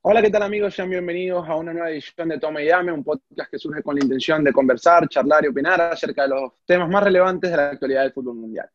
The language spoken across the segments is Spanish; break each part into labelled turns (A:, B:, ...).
A: Hola, ¿qué tal amigos? Sean bienvenidos a una nueva edición de Toma y Dame, un podcast que surge con la intención de conversar, charlar y opinar acerca de los temas más relevantes de la actualidad del fútbol mundial.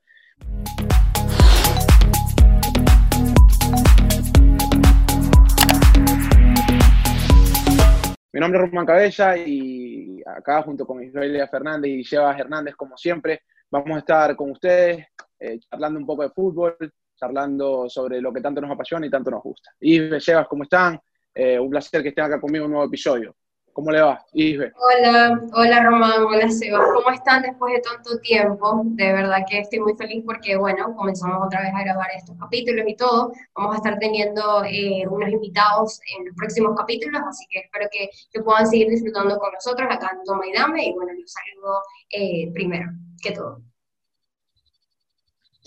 A: Mi nombre es Román Cabella y acá junto con Isabel Fernández y Llevas Hernández, como siempre, vamos a estar con ustedes eh, charlando un poco de fútbol, charlando sobre lo que tanto nos apasiona y tanto nos gusta. Isbe, Llevas, ¿cómo están? Eh, un placer que estén acá conmigo en un nuevo episodio. ¿Cómo le va, Isbe?
B: Hola, hola Román, hola Sebas. ¿Cómo están después de tanto tiempo? De verdad que estoy muy feliz porque, bueno, comenzamos otra vez a grabar estos capítulos y todo. Vamos a estar teniendo eh, unos invitados en los próximos capítulos, así que espero que, que, puedan seguir disfrutando con nosotros acá en Toma y Dame. Y bueno, los saludo eh, primero que todo.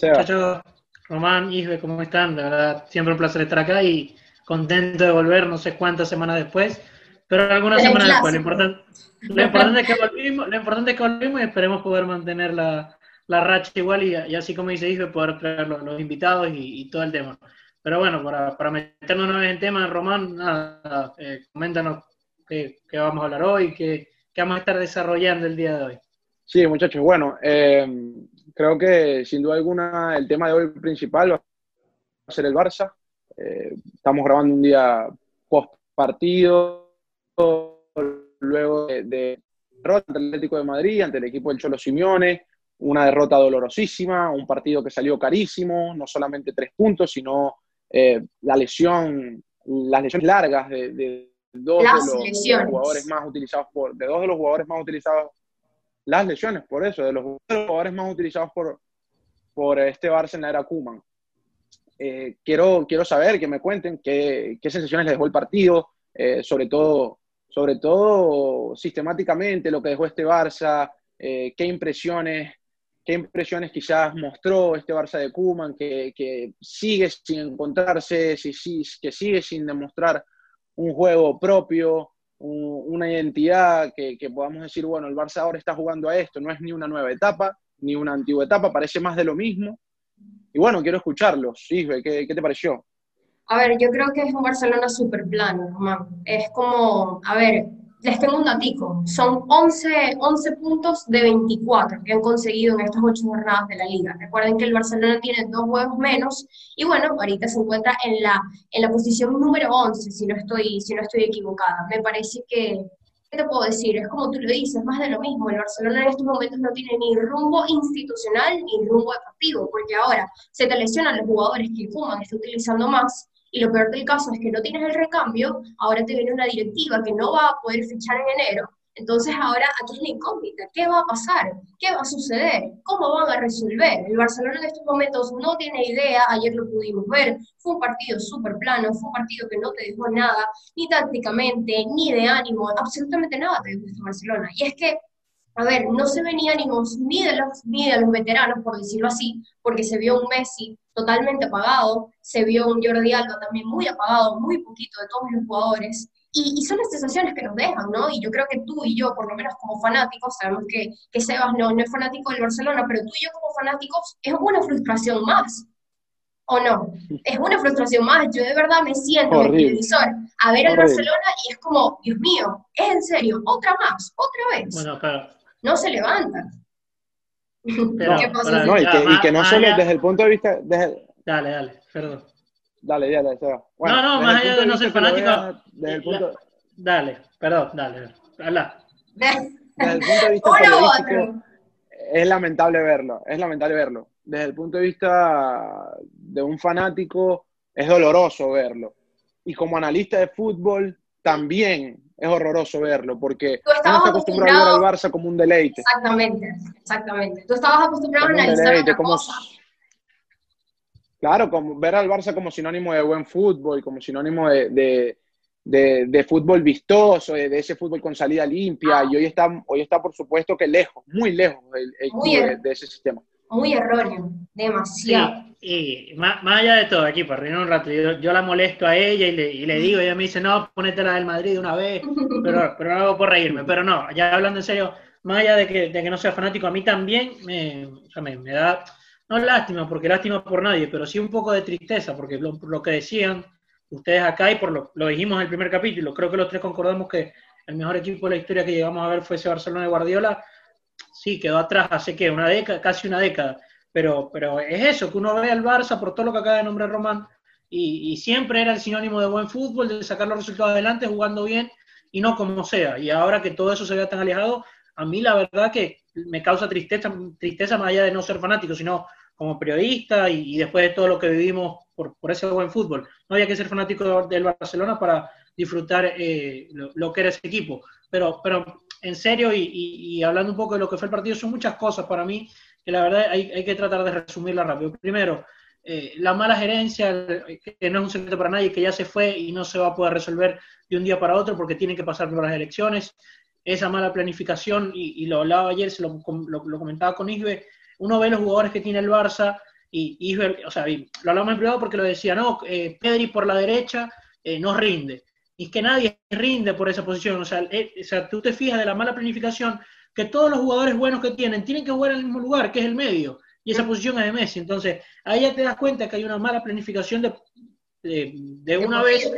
C: Muchachos, Román, Isbe, ¿cómo están? De verdad, siempre un placer estar acá y contento de volver no sé cuántas semanas después pero algunas semanas después, lo importante, lo importante, es que volvimos, lo importante es que volvimos y esperemos poder mantener la, la racha igual y, y, así como dice Isbe, poder traer los, los invitados y, y, todo el tema. Pero bueno, para, para meternos una vez en tema, Román, nada, eh, coméntanos qué, qué, vamos a hablar hoy, qué, qué, vamos a estar desarrollando el día de hoy.
A: Sí, muchachos, bueno, eh, creo que sin duda alguna el tema de hoy principal va a ser el Barça. Eh, estamos grabando un día post partido, luego de, derrota ante el Atlético de Madrid, ante el equipo del Cholo Simeone, una derrota dolorosísima, un partido que salió carísimo, no solamente tres puntos, sino eh, la lesión, las lesiones largas de, de dos
B: las
A: de los jugadores más utilizados por, de dos de los jugadores más utilizados, las lesiones, por eso, de los jugadores más utilizados por, por este Barça en la era Kuman. Eh, quiero, quiero saber, que me cuenten qué, qué sensaciones les dejó el partido, eh, sobre todo sobre todo sistemáticamente lo que dejó este Barça, eh, qué impresiones, qué impresiones quizás mostró este Barça de Kuman, que, que, sigue sin encontrarse, que sigue sin demostrar un juego propio, un, una identidad que, que, podamos decir, bueno, el Barça ahora está jugando a esto, no es ni una nueva etapa, ni una antigua etapa, parece más de lo mismo. Y bueno, quiero escucharlos. Isbe, ¿qué, qué te pareció?
B: A ver, yo creo que es un Barcelona súper plano, Román. Es como, a ver, les tengo un datico. Son 11, 11 puntos de 24 que han conseguido en estas ocho jornadas de la liga. Recuerden que el Barcelona tiene dos juegos menos y bueno, ahorita se encuentra en la, en la posición número 11, si no, estoy, si no estoy equivocada. Me parece que, ¿qué te puedo decir? Es como tú lo dices, más de lo mismo. El Barcelona en estos momentos no tiene ni rumbo institucional ni rumbo deportivo, porque ahora se te lesionan los jugadores que Kuman está utilizando más y lo peor del caso es que no tienes el recambio, ahora te viene una directiva que no va a poder fichar en enero, entonces ahora aquí es la incógnita, ¿qué va a pasar? ¿Qué va a suceder? ¿Cómo van a resolver? El Barcelona en estos momentos no tiene idea, ayer lo pudimos ver, fue un partido súper plano, fue un partido que no te dejó nada, ni tácticamente, ni de ánimo, absolutamente nada te dejó este Barcelona. Y es que a ver, no se ven ánimos ni de, los, ni de los veteranos, por decirlo así, porque se vio un Messi totalmente apagado, se vio un Jordi Alba también muy apagado, muy poquito de todos los jugadores, y, y, son las sensaciones que nos dejan, ¿no? Y yo creo que tú y yo, por lo menos como fanáticos, sabemos que, que Sebas no, no es fanático del Barcelona, pero tú y yo como fanáticos es una frustración más, ¿o no? Es una frustración más. Yo de verdad me siento en el televisor a ver al Barcelona y es como, Dios mío, es en serio, otra más, otra vez.
C: Bueno, claro.
B: No se levantan.
A: Pero, ¿Qué pasa? No, y, que, y que no solo desde el punto de vista... Desde...
C: Dale, dale, perdón.
A: Dale, dale, dale.
C: Bueno, no, no, más allá de no ser fanático...
A: Desde el punto...
C: Dale, perdón, dale, habla.
A: Desde el punto de vista periodístico, es lamentable verlo, es lamentable verlo. Desde el punto de vista de un fanático, es doloroso verlo. Y como analista de fútbol, también es horroroso verlo, porque
B: Tú
A: uno está acostumbrado a ver al Barça como un deleite.
B: Exactamente, exactamente. Tú estabas acostumbrado como a analizar deleite, otra
A: como,
B: cosa.
A: Claro, como ver al Barça como sinónimo de buen fútbol, como sinónimo de, de, de, de fútbol vistoso, de, ese fútbol con salida limpia,
B: Ah.
A: y hoy está, hoy está por supuesto que lejos, muy lejos el, el
B: Muy
A: club de, ese sistema.
B: Muy erróneo, demasiado.
C: Sí, y más, más allá de todo, aquí para reírnos un rato, yo, yo la molesto a ella y le, y le digo, ella me dice, no, ponete la del Madrid de una vez, pero, pero no hago por reírme, pero no, ya hablando en serio, más allá de que, de que no sea fanático, a mí también me, o sea, me, me da, no lástima, porque lástima por nadie, pero sí un poco de tristeza, porque lo, lo que decían ustedes acá, y por lo, lo dijimos en el primer capítulo, creo que los tres concordamos que el mejor equipo de la historia que llegamos a ver fue ese Barcelona de Guardiola, sí, quedó atrás hace que una década, casi una década, pero, pero es eso, que uno ve al Barça por todo lo que acaba de nombrar Román, y, siempre era el sinónimo de buen fútbol, de sacar los resultados adelante, jugando bien, y no como sea. Y ahora que todo eso se vea tan alejado, a mí la verdad que me causa tristeza, tristeza más allá de no ser fanático, sino como periodista y, después de todo lo que vivimos por, por, ese buen fútbol. No había que ser fanático del Barcelona para disfrutar eh, lo, que era ese equipo. Pero, pero en serio y, hablando un poco de lo que fue el partido, son muchas cosas para mí que la verdad hay, hay que tratar de resumirla rápido. Primero, eh, la mala gerencia, que no es un secreto para nadie, que ya se fue y no se va a poder resolver de un día para otro porque tiene que pasar por las elecciones. Esa mala planificación, y, lo hablaba ayer, se lo, lo, comentaba con Isbe, uno ve los jugadores que tiene el Barça y Isbe, o sea, lo hablamos en privado porque lo decía, no, eh, Pedri por la derecha eh, no rinde. Y es que nadie rinde por esa posición. O sea, o sea, tú te fijas de la mala planificación que todos los jugadores buenos que tienen tienen que jugar en el mismo lugar, que es el medio y esa posición es de Messi. Entonces, ahí ya te das cuenta que hay una mala planificación de, de, una vez,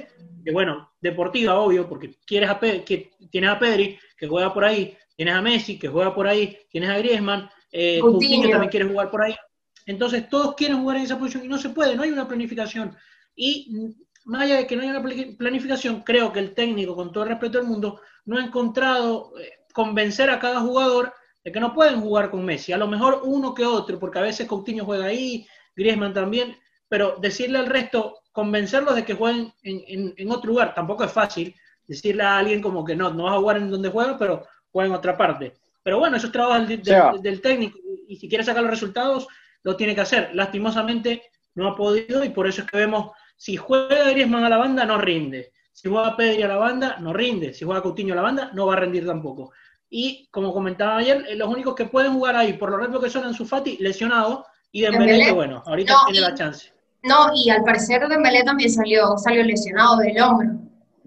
C: que bueno, deportiva, obvio, porque quieres a que tienes a Pedri, que juega por ahí, tienes a Messi, que juega por ahí, tienes a Griezmann, eh, Coutinho también quiere jugar por ahí. Entonces, todos quieren jugar en esa posición y no se puede, no hay una planificación. Y más allá de que no haya una planificación, creo que el técnico, con todo el respeto del mundo, no ha encontrado eh, convencer a cada jugador que no pueden jugar con Messi. A lo mejor uno que otro, porque a veces Coutinho juega ahí, Griezmann también, pero decirle al resto, convencerlos de que jueguen en, otro lugar, tampoco es fácil. Decirle a alguien como que no, no vas a jugar en donde juega, pero juega en otra parte. Pero bueno, eso es trabajo del, técnico y si quiere sacar los resultados, lo tiene que hacer. Lastimosamente no ha podido y por eso es que vemos, si juega Griezmann a la banda, no rinde. Si juega Pedri a la banda, no rinde. Si juega Coutinho a la banda, no va a rendir tampoco. Y como comentaba ayer, eh, los únicos que pueden jugar ahí, por lo rápido que son en su Fati, lesionado, y Dembélé, que bueno, ahorita tiene la chance.
B: No, y al parecer Dembélé también salió, salió lesionado del hombro.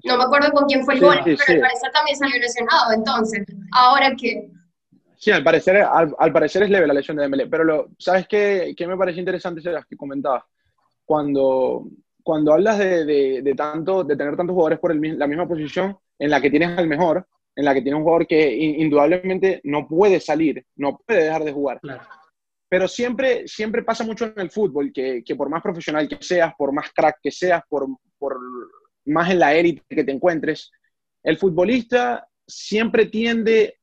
B: No me acuerdo con quién fue el gol, pero al parecer también salió lesionado. Entonces, ¿ahora qué?
A: Sí, al parecer, al, parecer es leve la lesión de Dembélé, pero lo, ¿sabes qué, qué me parece interesante? las que comentabas. Cuando, cuando hablas de, de, tanto, de tener tantos jugadores por el, la misma posición en la que tienes al mejor, en la que tiene un jugador que indudablemente no puede salir, no puede dejar de jugar. Pero siempre, siempre pasa mucho en el fútbol, que, por más profesional que seas, por más crack que seas, por, por más en la élite que te encuentres, el futbolista siempre tiende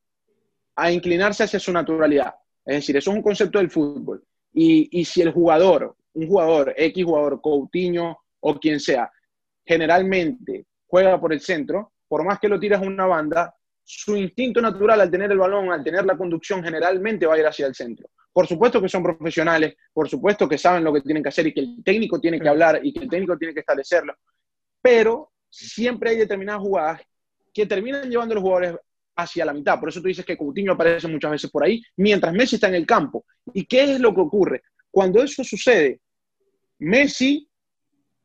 A: a inclinarse hacia su naturalidad. Es decir, eso es un concepto del fútbol. Y, y si el jugador, un jugador, X jugador, Coutinho o quien sea, generalmente juega por el centro, por más que lo tiras a una banda, su instinto natural al tener el balón, al tener la conducción, generalmente va a ir hacia el centro. Por supuesto que son profesionales, por supuesto que saben lo que tienen que hacer y que el técnico tiene que hablar y que el técnico tiene que establecerlo, pero siempre hay determinadas jugadas que terminan llevando a los jugadores hacia la mitad. Por eso tú dices que Coutinho aparece muchas veces por ahí, mientras Messi está en el campo. ¿Y qué es lo que ocurre? Cuando eso sucede, Messi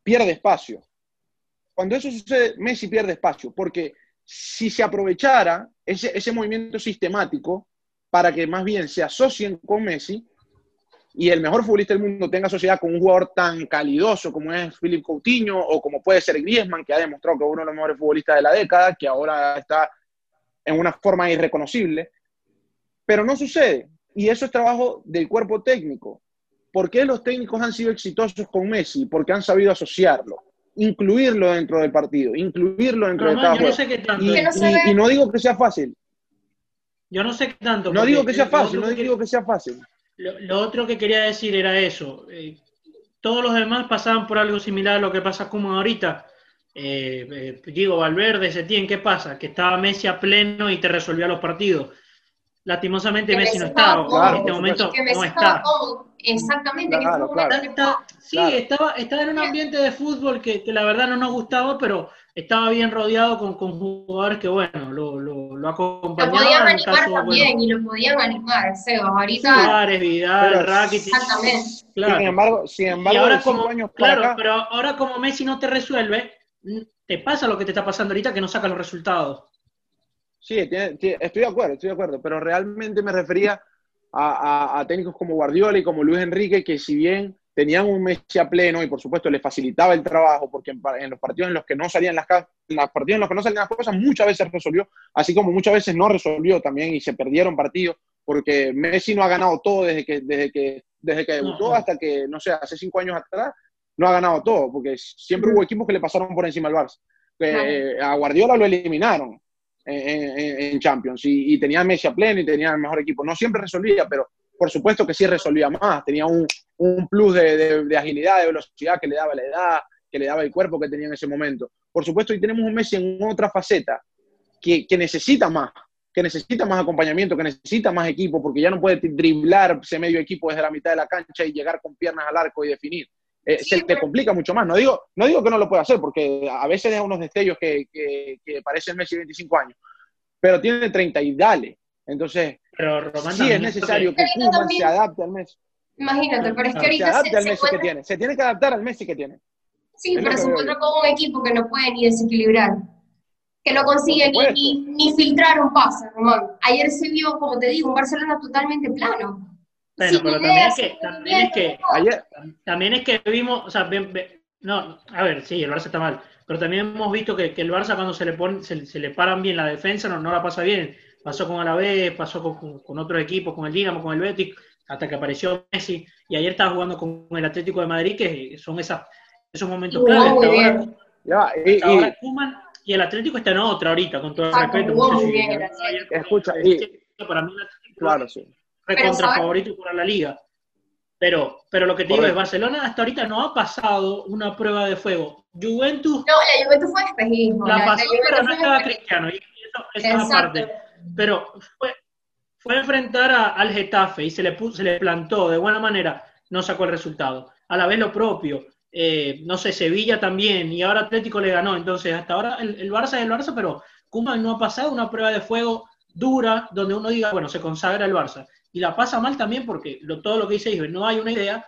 A: pierde espacio. Cuando eso sucede, Messi pierde espacio, porque si se aprovechara ese, ese movimiento sistemático para que más bien se asocien con Messi y el mejor futbolista del mundo tenga sociedad con un jugador tan calidoso como es Philip Coutinho o como puede ser Griezmann, que ha demostrado que es uno de los mejores futbolistas de la década, que ahora está en una forma irreconocible. Pero no sucede. Y eso es trabajo del cuerpo técnico. ¿Por qué los técnicos han sido exitosos con Messi? Porque han sabido asociarlo incluirlo dentro del partido, incluirlo dentro del
C: no
A: Y, no digo que sea fácil.
C: Yo no sé qué tanto.
A: No digo que sea fácil, no digo que sea fácil.
C: Lo, otro que quería decir era eso. Eh, todos los demás pasaban por algo similar a lo que pasa como ahorita. Eh, eh, digo, Valverde, Setién, ¿qué pasa? Que estaba Messi a pleno y te resolvía los partidos. Lastimosamente Messi no estaba, en este momento no está.
B: Exactamente.
C: sí, estaba, estaba en un ambiente de fútbol que, la verdad no nos gustaba, pero estaba bien rodeado con, con jugadores que, bueno, lo, lo, lo acompañaban.
B: Lo podían animar también y lo podían animar, Seba. Ahorita.
C: Suárez, Vidal, Rakitic.
B: Exactamente.
A: Claro. Sin embargo, sin embargo,
C: ahora como, claro, pero ahora como Messi no te resuelve, te pasa lo que te está pasando ahorita que no saca los resultados.
A: Sí, estoy de acuerdo, estoy de acuerdo, pero realmente me refería a, técnicos como Guardiola y como Luis Enrique, que si bien tenían un Messi a pleno y por supuesto les facilitaba el trabajo porque en, los partidos en los que no salían las, partidos en los que no salían las cosas muchas veces resolvió, así como muchas veces no resolvió también y se perdieron partidos porque Messi no ha ganado todo desde que desde que desde que debutó hasta que no sé hace cinco años atrás no ha ganado todo porque siempre hubo equipos que le pasaron por encima al Barça. a Guardiola lo eliminaron en, Champions y, y, tenía Messi a pleno y tenía el mejor equipo. No siempre resolvía, pero por supuesto que sí resolvía más. Tenía un, un plus de, agilidad, de velocidad que le daba la edad, que le daba el cuerpo que tenía en ese momento. Por supuesto, y tenemos un Messi en otra faceta que, necesita más, que necesita más acompañamiento, que necesita más equipo, porque ya no puede driblar ese medio equipo desde la mitad de la cancha y llegar con piernas al arco y definir. Eh, se te complica mucho más. No digo, no digo que no lo pueda hacer, porque a veces es unos destellos que, que, que parecen Messi de 25 años, pero tiene 30 y dale. Entonces, sí es necesario que Kuman se adapte al Messi.
B: Imagínate, pero es que ahorita
A: se, adapta al Messi que tiene. Se tiene que adaptar al Messi que tiene.
B: Sí, pero se encuentra con un equipo que no puede ni desequilibrar, que no consigue ni, ni, filtrar un pase, Román. Ayer se vio, como te digo, un Barcelona totalmente plano.
C: Bueno, pero también es que, también es que, ayer, también es que vimos, o sea, no, a ver, sí, el Barça está mal, pero también hemos visto que, que el Barça cuando se le pone, se, se, le paran bien la defensa, no, no la pasa bien. Pasó con Alavés, pasó con, con, otros equipos, con el Dinamo, con el Betis, hasta que apareció Messi. Y ayer estaba jugando con el Atlético de Madrid, que son esas, esos momentos claves. ahora, y, y, el Atlético está en otra ahorita, con todo el respeto.
A: Escucha, y,
C: para mí
A: claro, sí.
C: Contra favorito para la liga. Pero, pero lo que te digo es, Barcelona hasta ahorita no ha pasado una prueba de fuego. Juventus...
B: No, la Juventus fue espejismo.
C: La, pasó, pero no estaba Cristiano. Y eso, es aparte pero fue, fue a enfrentar al Getafe y se le, se le plantó de buena manera, no sacó el resultado. A la vez lo propio, eh, no sé, Sevilla también, y ahora Atlético le ganó. Entonces, hasta ahora el, el Barça es el Barça, pero Kuma no ha pasado una prueba de fuego dura donde uno diga, bueno, se consagra el Barça. Y la pasa mal también porque lo, todo lo que dice dijo, no hay una idea.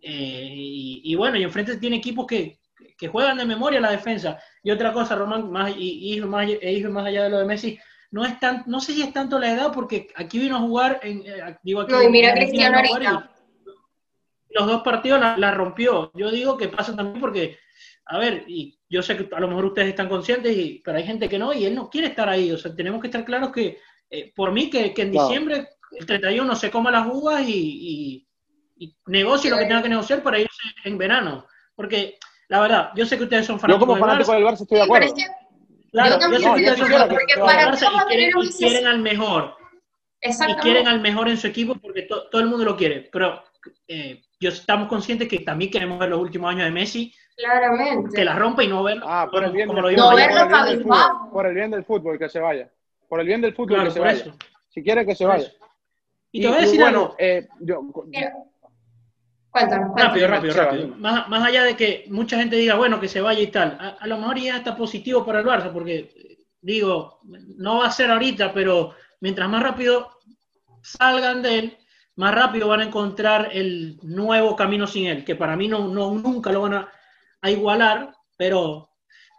C: Eh, y, bueno, y enfrente tiene equipos que, que, juegan de memoria la defensa. Y otra cosa, Román, más, y, y más, e más allá de lo de Messi, no es tan, no sé si es tanto la edad, porque aquí vino a jugar, en, eh, digo aquí,
B: no, y mira Cristiano ahorita.
C: Los dos partidos la, rompió. Yo digo que pasa también porque, a ver, y yo sé que a lo mejor ustedes están conscientes, y, pero hay gente que no, y él no quiere estar ahí. O sea, tenemos que estar claros que, eh, por mí, que, en diciembre, el 31, se coma las uvas y, y, negocie lo que tenga que negociar para irse en verano. Porque, la verdad, yo sé que ustedes son
A: fanáticos Yo como fanático del Barça estoy de acuerdo.
C: Claro, yo también porque para y quieren, y quieren al mejor. Y quieren al mejor en su equipo porque todo el mundo lo quiere. Pero eh, yo estamos conscientes que también queremos ver los últimos años de Messi.
B: Claramente.
C: Que la rompa y no verlo.
A: Ah, por el bien,
B: como
A: del,
B: no
A: verlo por, el por el bien del fútbol, que se vaya. Por el bien del fútbol, que se vaya. Eso. Si quiere, que se vaya.
C: Y, te voy a decir
A: bueno,
C: algo.
A: Eh, yo,
C: Rápido, rápido, rápido. Más, más, allá de que mucha gente diga, bueno, que se vaya y tal, a, lo mejor ya está positivo para el Barça, porque digo, no va a ser ahorita, pero mientras más rápido salgan de él, más rápido van a encontrar el nuevo camino sin él, que para mí no, no nunca lo van a, igualar, pero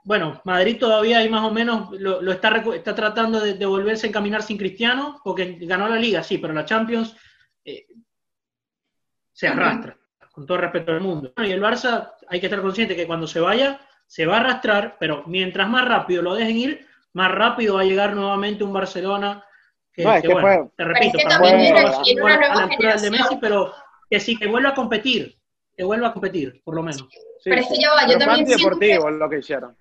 C: bueno, Madrid todavía ahí más o menos lo, está, está tratando de, volverse a encaminar sin Cristiano, porque ganó la liga, sí, pero la Champions eh, se arrastra con todo respeto al mundo. Y el Barça hay que estar consciente que cuando se vaya, se va a arrastrar, pero mientras más rápido lo dejen ir, más rápido va a llegar nuevamente un Barcelona que, bueno, te repito, para a la altura de Messi, pero que sí, que vuelva a competir, que vuelva a competir, por lo menos.
B: pero es que yo, yo también
A: deportivo lo que hicieron.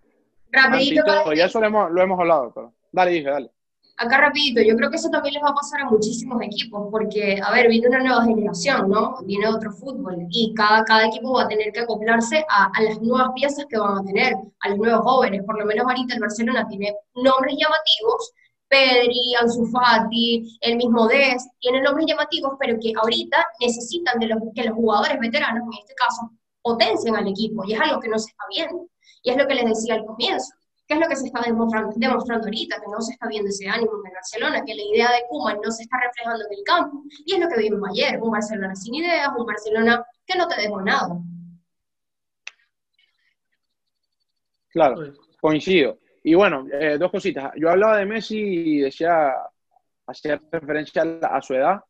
B: Rapidito.
A: Y eso lo hemos, lo hemos hablado, pero dale, dije, dale
B: acá rapidito, yo creo que eso también les va a pasar a muchísimos equipos, porque, a ver, viene una nueva generación, ¿no? Viene otro fútbol, y cada, cada equipo va a tener que acoplarse a, a, las nuevas piezas que van a tener, a los nuevos jóvenes, por lo menos ahorita el Barcelona tiene nombres llamativos, Pedri, Ansu Fati, el mismo Dest, tienen nombres llamativos, pero que ahorita necesitan de los, que los jugadores veteranos, en este caso, potencien al equipo, y es algo que no se está viendo, y es lo que les decía al comienzo ¿Qué es lo que se está demostrando, demostrando ahorita? Que no se está viendo ese ánimo en Barcelona, que la idea de Koeman no se está reflejando en el campo. Y es lo que vimos ayer, un Barcelona sin ideas, un Barcelona que no te dejó nada.
A: Claro, coincido. Y bueno, eh, dos cositas. Yo hablaba de Messi y decía, hacía referencia a, su edad,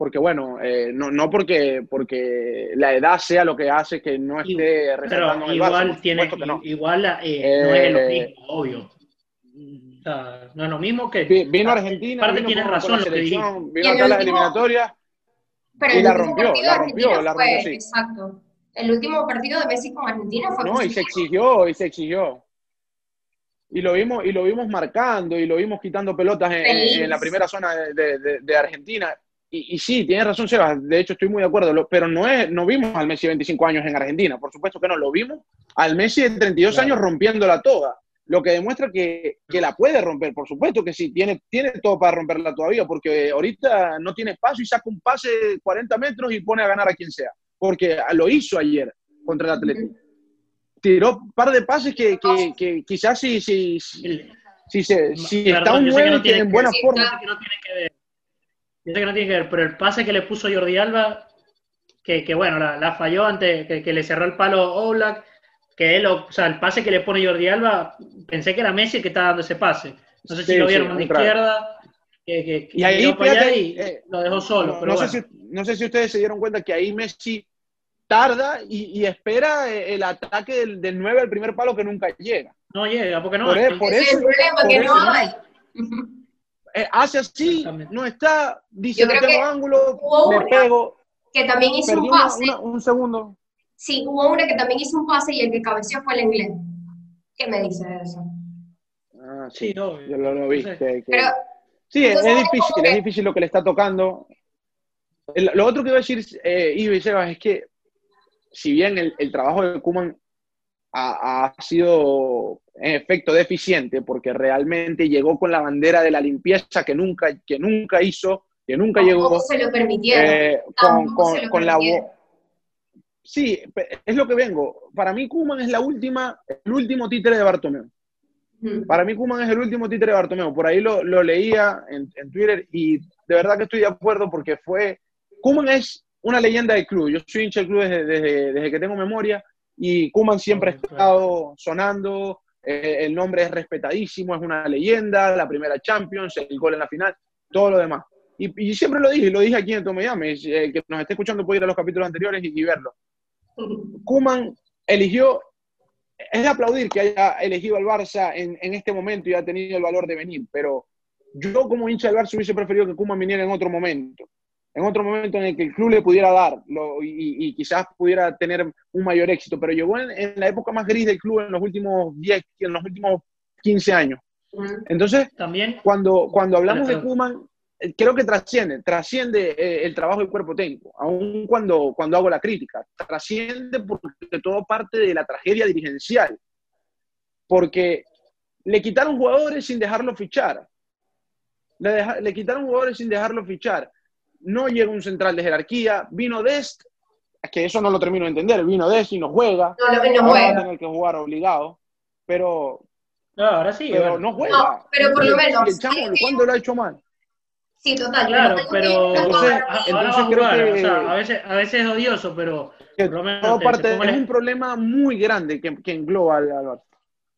A: porque bueno, eh, no, no porque, porque la edad sea lo que hace que no esté
C: resaltando el igual tiene, no. igual eh, no es lo mismo, obvio. no es lo mismo que.
A: Vino a Argentina. Parte tiene razón lo que Vino a las eliminatorias. y la rompió, la rompió, la rompió,
B: sí. Exacto. El último partido de Messi con Argentina fue.
A: No, y se exigió, y se exigió. Y lo vimos, y lo vimos marcando, y lo vimos quitando pelotas en, la primera zona de, de, de Argentina y, sí, tienes razón, Sebas, de hecho estoy muy de acuerdo, pero no, es, no vimos al Messi de 25 años en Argentina, por supuesto que no, lo vimos al Messi de 32 años rompiéndola toda, lo que demuestra que, que, la puede romper, por supuesto que sí, tiene, tiene todo para romperla todavía, porque ahorita no tiene espacio y saca un pase de 40 metros y pone a ganar a quien sea, porque lo hizo ayer contra el Atlético. Tiró un par de pases que, que, que quizás si, si, si, si, si está un 9 en buena forma.
C: que no tiene que ver, pero el pase que le puso Jordi Alba, que, que bueno, la, falló antes, que, le cerró el palo Oblak, que él, o sea, el pase que le pone Jordi Alba, pensé que era Messi el que estaba dando ese pase. No sé si lo vieron de izquierda, que,
A: y ahí,
C: eh, lo dejó solo.
A: No, sé si, no sé si ustedes se dieron cuenta que ahí Messi tarda y, espera eh, el ataque del, del 9 al primer palo que nunca llega.
C: No llega, porque no
A: hay. E, por eso,
B: que no hay.
A: Eh, hace así, no está, dice no tengo ángulo, me pego.
B: Que también hizo un pase.
A: un segundo.
B: Sí, hubo una que también hizo un pase y el que cabeceó fue el inglés. ¿Qué me dice de eso?
A: Ah, sí, no, yo lo, vi. sí, es, difícil, es difícil lo que le está tocando. lo otro que iba a decir, eh, Ivo y Sebas, es que si bien el, el trabajo de Kuman ha, sido en efecto deficiente porque realmente llegó con la bandera de la limpieza que nunca, que nunca hizo, que nunca llegó.
B: se lo permitieron.
A: Eh, con, con, la Sí, es lo que vengo. Para mí Kuman es la última, el último títere de Bartomeu. Para mí Kuman es el último títere de Bartomeu. Por ahí lo, lo leía en, en, Twitter y de verdad que estoy de acuerdo porque fue... Kuman es una leyenda del club. Yo soy hincha del club desde, desde, desde que tengo memoria y Kuman siempre ha estado sonando, eh, el nombre es respetadísimo, es una leyenda, la primera Champions, el gol en la final, todo lo demás. Y, siempre lo dije, lo dije aquí en Tomeyame, eh, que nos esté escuchando puede ir a los capítulos anteriores y, verlo. Kuman eligió, es de aplaudir que haya elegido al Barça en, en, este momento y ha tenido el valor de venir, pero yo como hincha del Barça hubiese preferido que Kuman viniera en otro momento en otro momento en el que el club le pudiera dar y, quizás pudiera tener un mayor éxito, pero llegó en, la época más gris del club en los últimos 10, en los últimos 15 años. Entonces,
C: también.
A: cuando, cuando hablamos de Kuman, eh, creo que trasciende, trasciende eh, el trabajo del cuerpo técnico, aun cuando, cuando hago la crítica, trasciende porque todo parte de la tragedia dirigencial, porque le quitaron jugadores sin dejarlo fichar, le, le quitaron jugadores sin dejarlo fichar, no llega un central de jerarquía, vino Dest, que eso no lo termino de entender, vino Dest y no juega,
B: no, no,
A: juega. Va a tener que jugar obligado, pero...
C: No, ahora sí.
A: Pero no juega.
B: pero por lo menos...
A: El chamo, ¿Cuándo lo ha hecho mal?
B: Sí, total.
C: Claro, pero entonces, entonces creo que a, veces, a veces es odioso, pero
A: por lo menos parte, es un problema muy grande que, que engloba al, al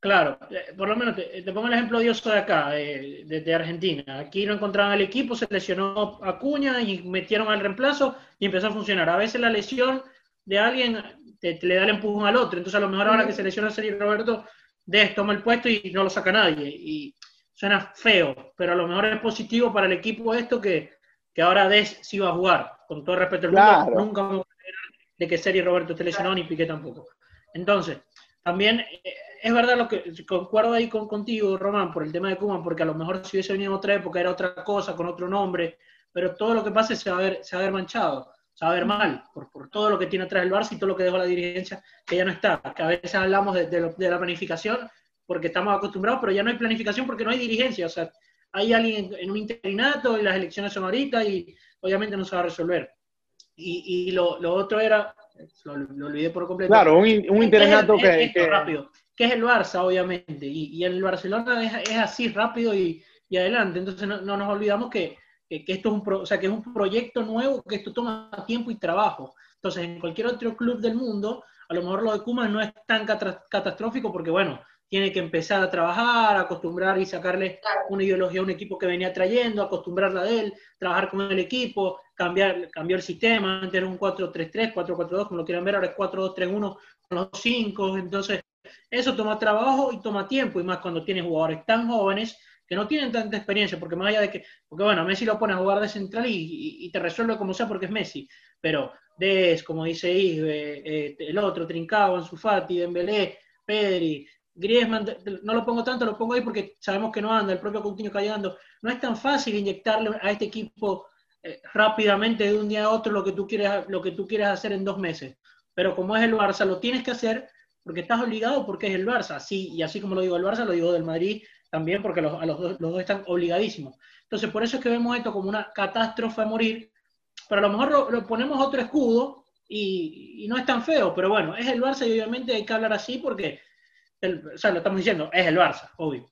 C: Claro, eh, por lo menos te, pongo el ejemplo odioso de acá, de, Argentina. Aquí no encontraban el equipo, se lesionó Acuña y metieron al reemplazo y empezó a funcionar. A veces la lesión de alguien te, le da el empujón al otro. Entonces, a lo mejor ahora que se lesiona Sergio Roberto, Des toma el puesto y no lo saca nadie. Y suena feo, pero a lo mejor es positivo para el equipo esto que, que ahora Des sí va a jugar. Con todo respeto al mundo, nunca vamos a de que Sergio Roberto esté lesionado ni Piqué tampoco. Entonces, también eh, es verdad lo que concuerdo ahí con, contigo, Román, por el tema de Kuman, porque a lo mejor si hubiese venido en otra época era otra cosa, con otro nombre, pero todo lo que pase se va a ver, se va a ver manchado, se va a ver mal, por, por todo lo que tiene atrás el Barça y todo lo que dejó la dirigencia, que ya no está. Que a veces hablamos de, de, la planificación porque estamos acostumbrados, pero ya no hay planificación porque no hay dirigencia. O sea, hay alguien en, un interinato y las elecciones son ahorita y obviamente no se va a resolver. Y, y lo, lo, otro era, lo, olvidé por completo.
A: Claro, un, un interinato que,
C: que... Rápido que es el Barça, obviamente, y, y el Barcelona es, es así rápido y, y, adelante. Entonces no, no nos olvidamos que, que, esto es un, pro, o sea, que es un proyecto nuevo, que esto toma tiempo y trabajo. Entonces, en cualquier otro club del mundo, a lo mejor lo de Kuma no es tan catastrófico porque, bueno, tiene que empezar a trabajar, acostumbrar y sacarle una ideología a un equipo que venía trayendo, acostumbrarla de él, trabajar con el equipo, cambiar, cambiar el sistema, antes era un 4-3-3, 4-4-2, como lo quieran ver, ahora es 4-2-3-1 con los 5, entonces eso toma trabajo y toma tiempo, y más cuando tienes jugadores tan jóvenes que no tienen tanta experiencia, porque más allá de que, porque bueno, Messi lo pone a jugar de central y, te resuelve como sea porque es Messi, pero Des, como dice Isbe, eh, el otro, Trincao, Ansu Fati, Dembélé, Pedri, Griezmann, no lo pongo tanto, lo pongo ahí porque sabemos que no anda, el propio Coutinho está llegando. No es tan fácil inyectarle a este equipo eh, rápidamente de un día a otro lo que, tú quieres, lo que tú quieres hacer en dos meses. Pero como es el Barça, lo tienes que hacer porque estás obligado porque es el Barça. Sí, y así como lo digo del Barça, lo digo del Madrid también porque los, a los, dos, los dos están obligadísimos. Entonces, por eso es que vemos esto como una catástrofe a morir. Pero a lo mejor lo, ponemos otro escudo y, y no es tan feo. Pero bueno, es el Barça y obviamente hay que hablar así porque o sea, lo estamos diciendo, es el Barça, obvio.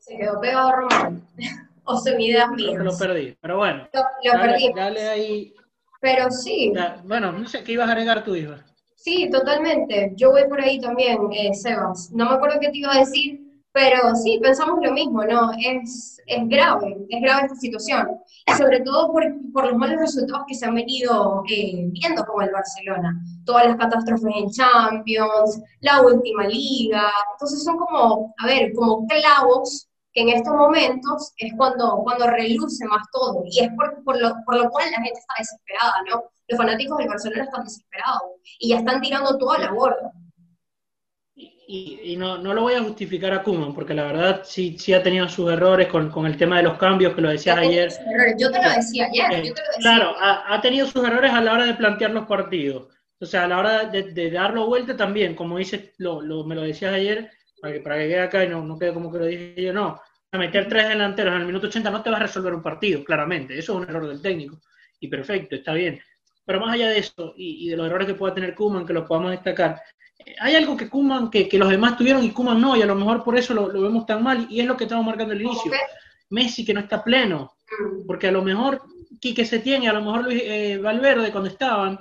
B: Se quedó pegado Román. o se me ideas mías.
C: Lo perdí, pero bueno.
B: Lo, dale, perdí.
C: Dale ahí.
B: Pero sí.
C: bueno, no sé, ¿qué ibas a agregar tú, Iva?
B: Sí, totalmente. Yo voy por ahí también, eh, Sebas. No me acuerdo qué te iba a decir, pero sí, pensamos lo mismo, ¿no? Es, es grave, es grave esta situación. Y sobre todo por, por los malos resultados que se han venido eh, viendo con el Barcelona. Todas las catástrofes en Champions, la última liga. Entonces son como, a ver, como clavos que en estos momentos es cuando, cuando reluce más todo. Y es por, por, lo, por lo cual la gente está desesperada, ¿no? Los fanáticos del Barcelona están desesperados y ya están tirando toda la borda
C: y, no, no, lo voy a justificar a Kuman, porque la verdad sí, sí ha tenido sus errores con, con el tema de los cambios, que lo decías ayer.
B: Yo te lo decía ayer. Eh,
C: claro, ha, ha, tenido sus errores a la hora de plantear los partidos. O sea, a la hora de, de darlo vuelta también, como dices, lo, lo, me lo decías ayer, para que, para que quede acá y no, no quede como que lo dije yo, no. A meter tres delanteros en el minuto 80 no te va a resolver un partido, claramente. Eso es un error del técnico. Y perfecto, está bien. Pero más allá de eso y, y de los errores que pueda tener Kuman, que los podamos destacar, hay algo que Kuman, que, los demás tuvieron y Kuman no, y a lo mejor por eso lo, vemos tan mal, y es lo que estamos marcando al inicio. Messi que no está pleno, mm. porque a lo mejor Quique se tiene, a lo mejor Luis eh, Valverde cuando estaban,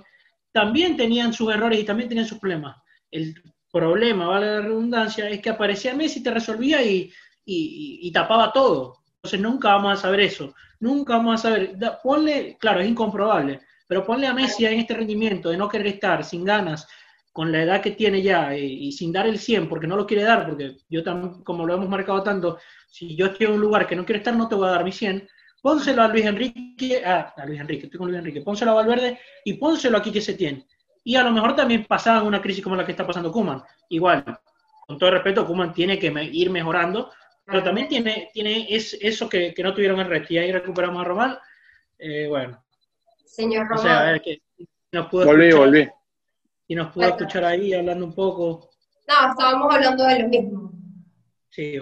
C: también tenían sus errores y también tenían sus problemas. El problema, vale la redundancia, es que aparecía Messi, te resolvía y, y, tapaba todo. Entonces nunca vamos a saber eso, nunca vamos a saber. ponle, claro, es incomprobable, pero ponle a Messi en este rendimiento de no querer estar, sin ganas, con la edad que tiene ya eh, y, sin dar el 100 porque no lo quiere dar, porque yo también, como lo hemos marcado tanto, si yo estoy en un lugar que no quiero estar, no te voy a dar mi 100, pónselo a Luis Enrique, ah, a Luis Enrique, estoy con Luis Enrique, pónselo a Valverde y pónselo aquí que se tiene. Y a lo mejor también pasaban una crisis como la que está pasando Kuman. Igual, con todo respeto, Kuman tiene que ir mejorando, pero también tiene, tiene es, eso que, que no tuvieron el resto. Y ahí recuperamos a Román. Eh, bueno.
B: Señor Román.
C: O sea, a ver, que
A: no pudo volví, volví
C: y nos pudo escuchar ahí hablando un poco.
B: No, estábamos hablando de lo mismo.
C: Sí,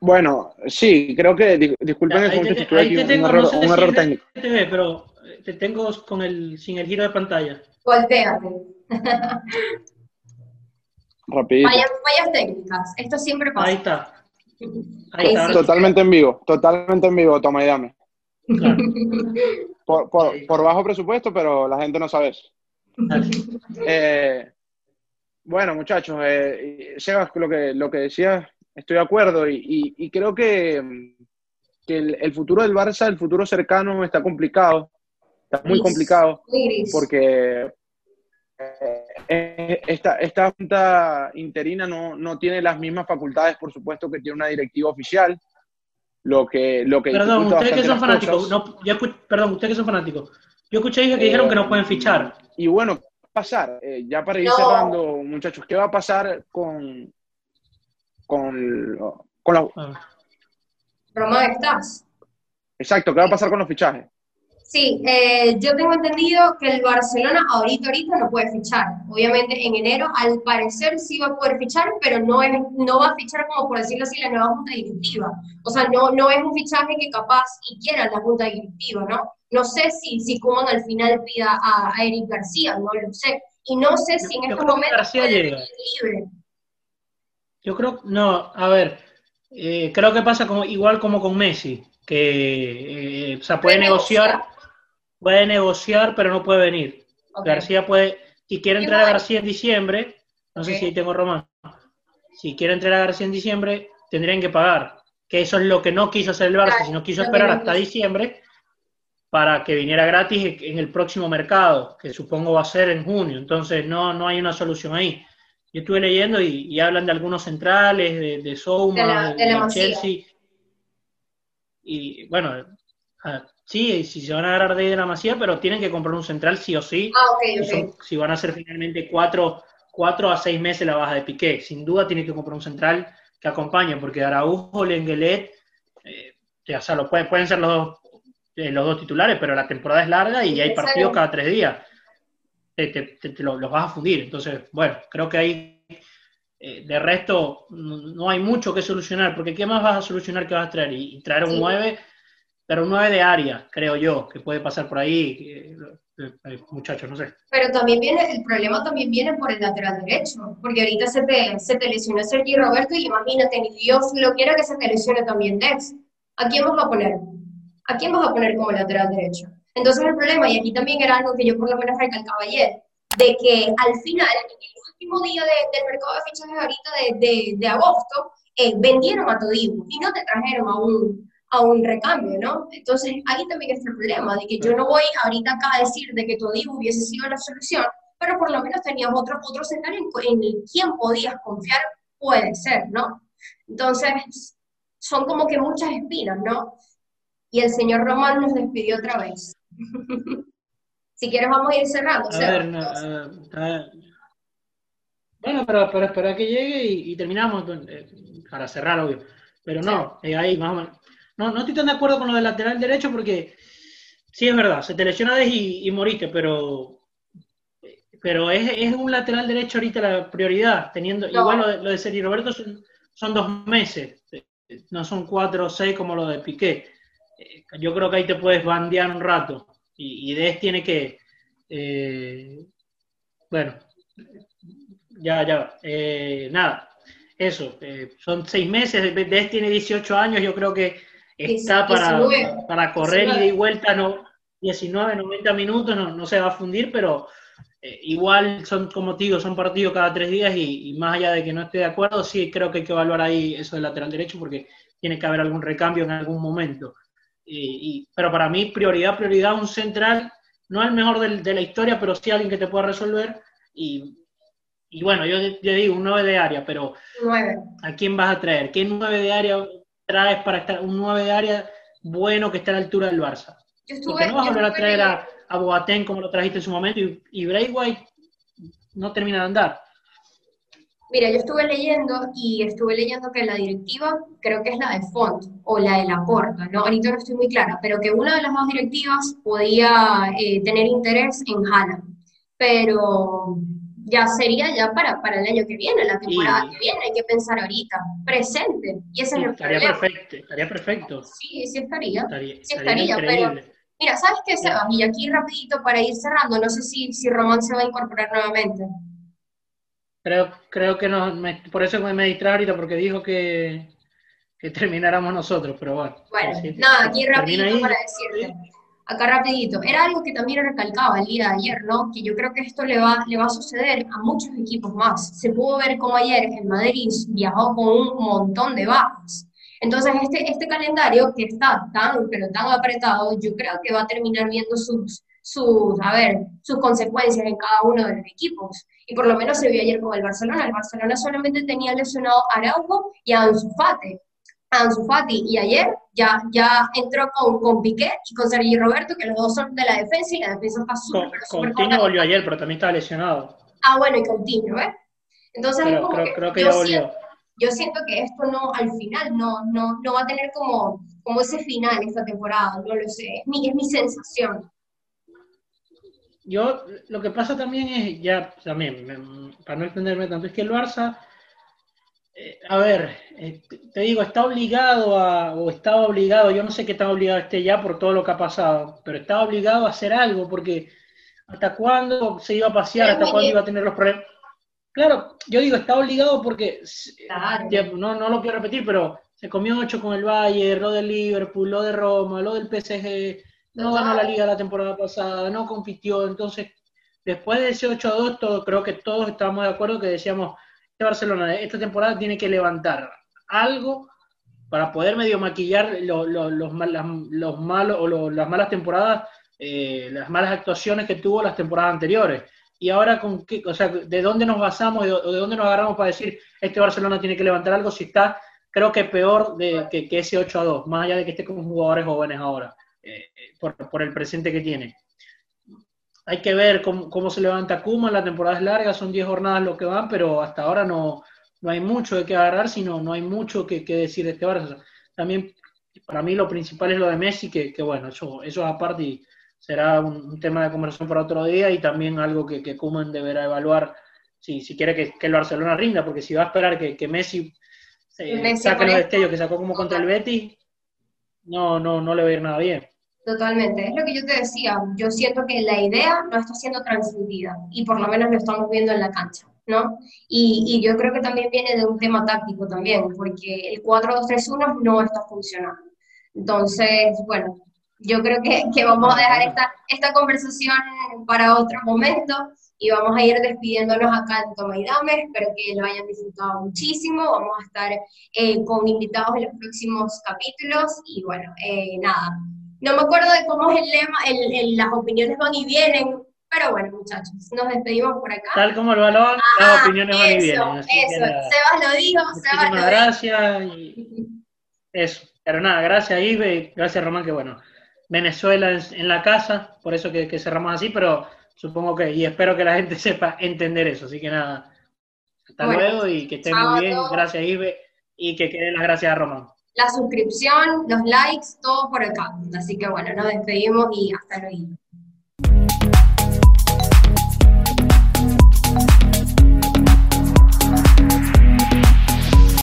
A: bueno, sí, creo que, disculpen tuve aquí un, error, un error técnico.
C: pero te tengo con el, sin el giro de pantalla.
B: Volteate.
A: Rapidito.
B: Fallas, técnicas, esto siempre pasa.
C: Ahí está.
A: Ahí está. Totalmente en vivo, totalmente en vivo, toma y dame. Por, por, por, bajo presupuesto, pero la gente no sabe eso. Eh, bueno, muchachos, eh, Sebas, lo que, lo que decías, estoy de acuerdo y, creo que, el, futuro del Barça, el futuro cercano, está complicado, está muy complicado, porque eh, esta, esta junta interina no, tiene las mismas facultades, por supuesto, que tiene una directiva oficial. Lo que, lo que
C: perdón, ustedes que son fanáticos, perdón, ustedes que son fanáticos, yo escuché que dijeron que no pueden fichar.
A: Y bueno, ¿qué va a pasar? Eh, ya para ir cerrando, muchachos, ¿qué va a pasar con, con, con la...
B: Roma estás.
A: Exacto, ¿qué va a pasar con los fichajes?
B: Sí, eh, yo tengo entendido que el Barcelona ahorita, ahorita no puede fichar. Obviamente en enero, al parecer sí va a poder fichar, pero no, es, no va a fichar como por decirlo así la nueva junta directiva. O sea, no, no es un fichaje que capaz y quiera la junta directiva, ¿no? No sé si, si Kuman al final pida a, Eric García, no lo sé. Y no sé si en estos momentos
C: García llega. libre. Yo creo, no, a ver, eh, creo que pasa como, igual como con Messi, que eh, o sea, puede negociar puede negociar, pero no puede venir. García puede, si quiere entrar a García en diciembre, no sé si tengo Román, si quiere entrar a García en diciembre, tendrían que pagar. Que eso es lo que no quiso hacer el Barça, sino quiso esperar hasta diciembre para que viniera gratis en el próximo mercado, que supongo va a ser en junio. Entonces no, no hay una solución ahí. Yo estuve leyendo y, hablan de algunos centrales, de, de Souma, de, Chelsea. Y bueno, sí, si se van a agarrar de la Masía, pero tienen que comprar un central sí o sí.
B: Ah,
C: si van a ser finalmente cuatro, cuatro a seis meses la baja de Piqué. Sin duda tienen que comprar un central que acompañe, porque Araujo, Lenguelet, eh, o sea, lo pueden, pueden ser los dos, eh, los dos titulares, pero la temporada es larga y hay partidos cada tres días te, los vas a fundir. Entonces, bueno, creo que ahí eh, de resto no, hay mucho que solucionar, porque ¿qué más vas a solucionar que vas a traer? Y, traer un 9, pero un 9 de área, creo yo, que puede pasar por ahí, eh, muchachos, no sé.
B: Pero también viene, el problema también viene por el lateral derecho, porque ahorita se te, se te lesionó Sergio Roberto y imagínate, ni Dios lo quiera que se te lesione también Dex. ¿A quién vas a poner? ¿A quién vas a poner como lateral derecho? Entonces el problema, y aquí también era algo que yo por lo menos recalcaba ayer, de que al final, en el último día del mercado de fichajes ahorita de, de, agosto, eh, vendieron a Todibo y no te trajeron a un, a un recambio, ¿no? Entonces ahí también está el problema, de que yo no voy ahorita acá a decir de que Todibo hubiese sido la solución, pero por lo menos tenías otro, otro escenario en, en el quien podías confiar, puede ser, ¿no? Entonces, son como que muchas espinas, ¿no? Y el señor Román nos despidió otra vez. si quieres vamos a ir cerrando.
C: bueno, pero, pero esperar que llegue y, terminamos eh, para cerrar, obvio. Pero no, eh, ahí más o menos. No, no estoy tan de acuerdo con lo del lateral derecho porque sí es verdad, se te lesiona y, y moriste, pero pero es, es, un lateral derecho ahorita la prioridad, teniendo igual lo de, lo de Sergio Roberto son, son, dos meses, no son cuatro o seis como lo de Piqué. Eh, yo creo que ahí te puedes bandear un rato. Y, y Des tiene que. Eh, bueno, ya, ya. Eh, nada, eso. son seis meses. Des tiene 18 años. Yo creo que está para, para correr y de vuelta. No, 19, 90 minutos no, no se va a fundir, pero igual son, como te digo, son partidos cada tres días y, y, más allá de que no esté de acuerdo, sí creo que hay que evaluar ahí eso del lateral derecho porque tiene que haber algún recambio en algún momento y, pero para mí, prioridad, prioridad, un central, no el mejor de, la historia, pero sí alguien que te pueda resolver. Y, y bueno, yo, yo, digo un 9 de área, pero ¿a quién vas a traer? ¿Qué 9 de área traes para estar un 9 de área bueno que esté a la altura del Barça? Porque no vas a volver a traer a, a, Boateng como lo trajiste en su momento y, y White no termina de andar.
B: Mira, yo estuve leyendo y estuve leyendo que la directiva, creo que es la de Font o la de la Porta, ¿no? Ahorita no estoy muy clara, pero que una de las dos directivas podía eh, tener interés en Haaland. Pero ya sería ya para, para el año que viene, la temporada que viene, hay que pensar ahorita, presente. Y ese es el
C: estaría Perfecto, estaría perfecto.
B: Sí, sí estaría. sí estaría, pero mira, ¿sabes qué, Sebas? Y aquí rapidito para ir cerrando, no sé si, si Román se va a incorporar nuevamente.
C: Creo, creo que no, por eso me distrae ahorita, porque dijo que, que termináramos nosotros, pero bueno.
B: Bueno, nada, aquí rapidito para decirte. Acá rapidito. Era algo que también recalcaba el día de ayer, ¿no? Que yo creo que esto le va, le va a suceder a muchos equipos más. Se pudo ver como ayer el Madrid viajó con un montón de bajas. Entonces, este, este calendario que está tan, pero tan apretado, yo creo que va a terminar viendo sus, sus, a ver, sus consecuencias en cada uno de los equipos. Y por lo menos se vio ayer con el Barcelona. El Barcelona solamente tenía lesionado a Araujo y a Ansu Fati. Ansu Fati y ayer ya, ya entró con, con Piqué y con Sergio Roberto, que los dos son de la defensa y la defensa está súper,
C: con, Coutinho volvió ayer, pero también estaba lesionado.
B: Ah, bueno, y Coutinho, ¿ves? Entonces,
C: creo, creo, que, ya volvió.
B: Siento, yo siento que esto no, al final, no, no, no va a tener como, como ese final esta temporada, no lo sé, es mi, es mi sensación
C: yo lo que pasa también es, ya también, para no extenderme tanto, es que el Barça, eh, a ver, eh, te digo, está obligado a, o estaba obligado, yo no sé qué está obligado este ya por todo lo que ha pasado, pero estaba obligado a hacer algo, porque hasta cuándo se iba a pasear, hasta cuándo iba a tener los problemas. Claro, yo digo, está obligado porque, no, no lo quiero repetir, pero se comió ocho con el Bayern, lo del Liverpool, lo de Roma, lo del PSG, no ganó la liga la temporada pasada, no compitió, entonces después de ese 8-2, creo que todos estábamos de acuerdo que decíamos, Barcelona esta temporada tiene que levantar algo para poder medio maquillar los, los, malos o las malas temporadas, eh, las malas actuaciones que tuvo las temporadas anteriores. Y ahora, con qué, o sea, ¿de dónde nos basamos o de dónde nos agarramos para decir este Barcelona tiene que levantar algo si está, creo que peor de, que, ese 8 a 2, más allá de que esté con jugadores jóvenes ahora, eh, por, por, el presente que tiene? Hay que ver cómo, cómo se levanta Kuma, la temporada es larga, son 10 jornadas lo que van, pero hasta ahora no, no hay mucho de qué agarrar, sino no hay mucho que, decir de este Barça. También para mí lo principal es lo de Messi, que, bueno, eso, eso aparte y será un, tema de conversación para otro día y también algo que, que Koeman deberá evaluar si, si quiere que, el Barcelona rinda, porque si va a esperar que, Messi, saque los destellos que sacó como contra el Betis, no, no, no le va a ir nada bien.
B: Totalmente, es lo que yo te decía, yo siento que la idea no está siendo transmitida y por lo menos lo estamos viendo en la cancha. ¿no? Y, yo creo que también viene de un tema táctico también, porque el 4-2-3-1 no está funcionando. Entonces, bueno, yo creo que, que, vamos a dejar esta, esta conversación para otro momento y vamos a ir despidiéndonos acá en Toma y Dame. Espero que lo hayan disfrutado muchísimo. Vamos a estar eh, con invitados en los próximos capítulos y bueno, eh, nada. No me acuerdo de cómo es el lema, el, las opiniones van y vienen, pero bueno, muchachos, nos despedimos por acá.
C: Tal como el balón, las opiniones van y vienen.
B: Eso, Sebas lo dijo, Sebas lo
C: gracias. Y eso. Pero nada, gracias Ibe, gracias Román, que bueno, Venezuela en, la casa, por eso que, cerramos así, pero supongo que, y espero que la gente sepa entender eso. Así que nada, hasta luego y que estén muy bien. Gracias Ibe y que queden las gracias a Román.
B: La suscripción, los likes, todo por acá. Así que bueno, nos despedimos y hasta luego.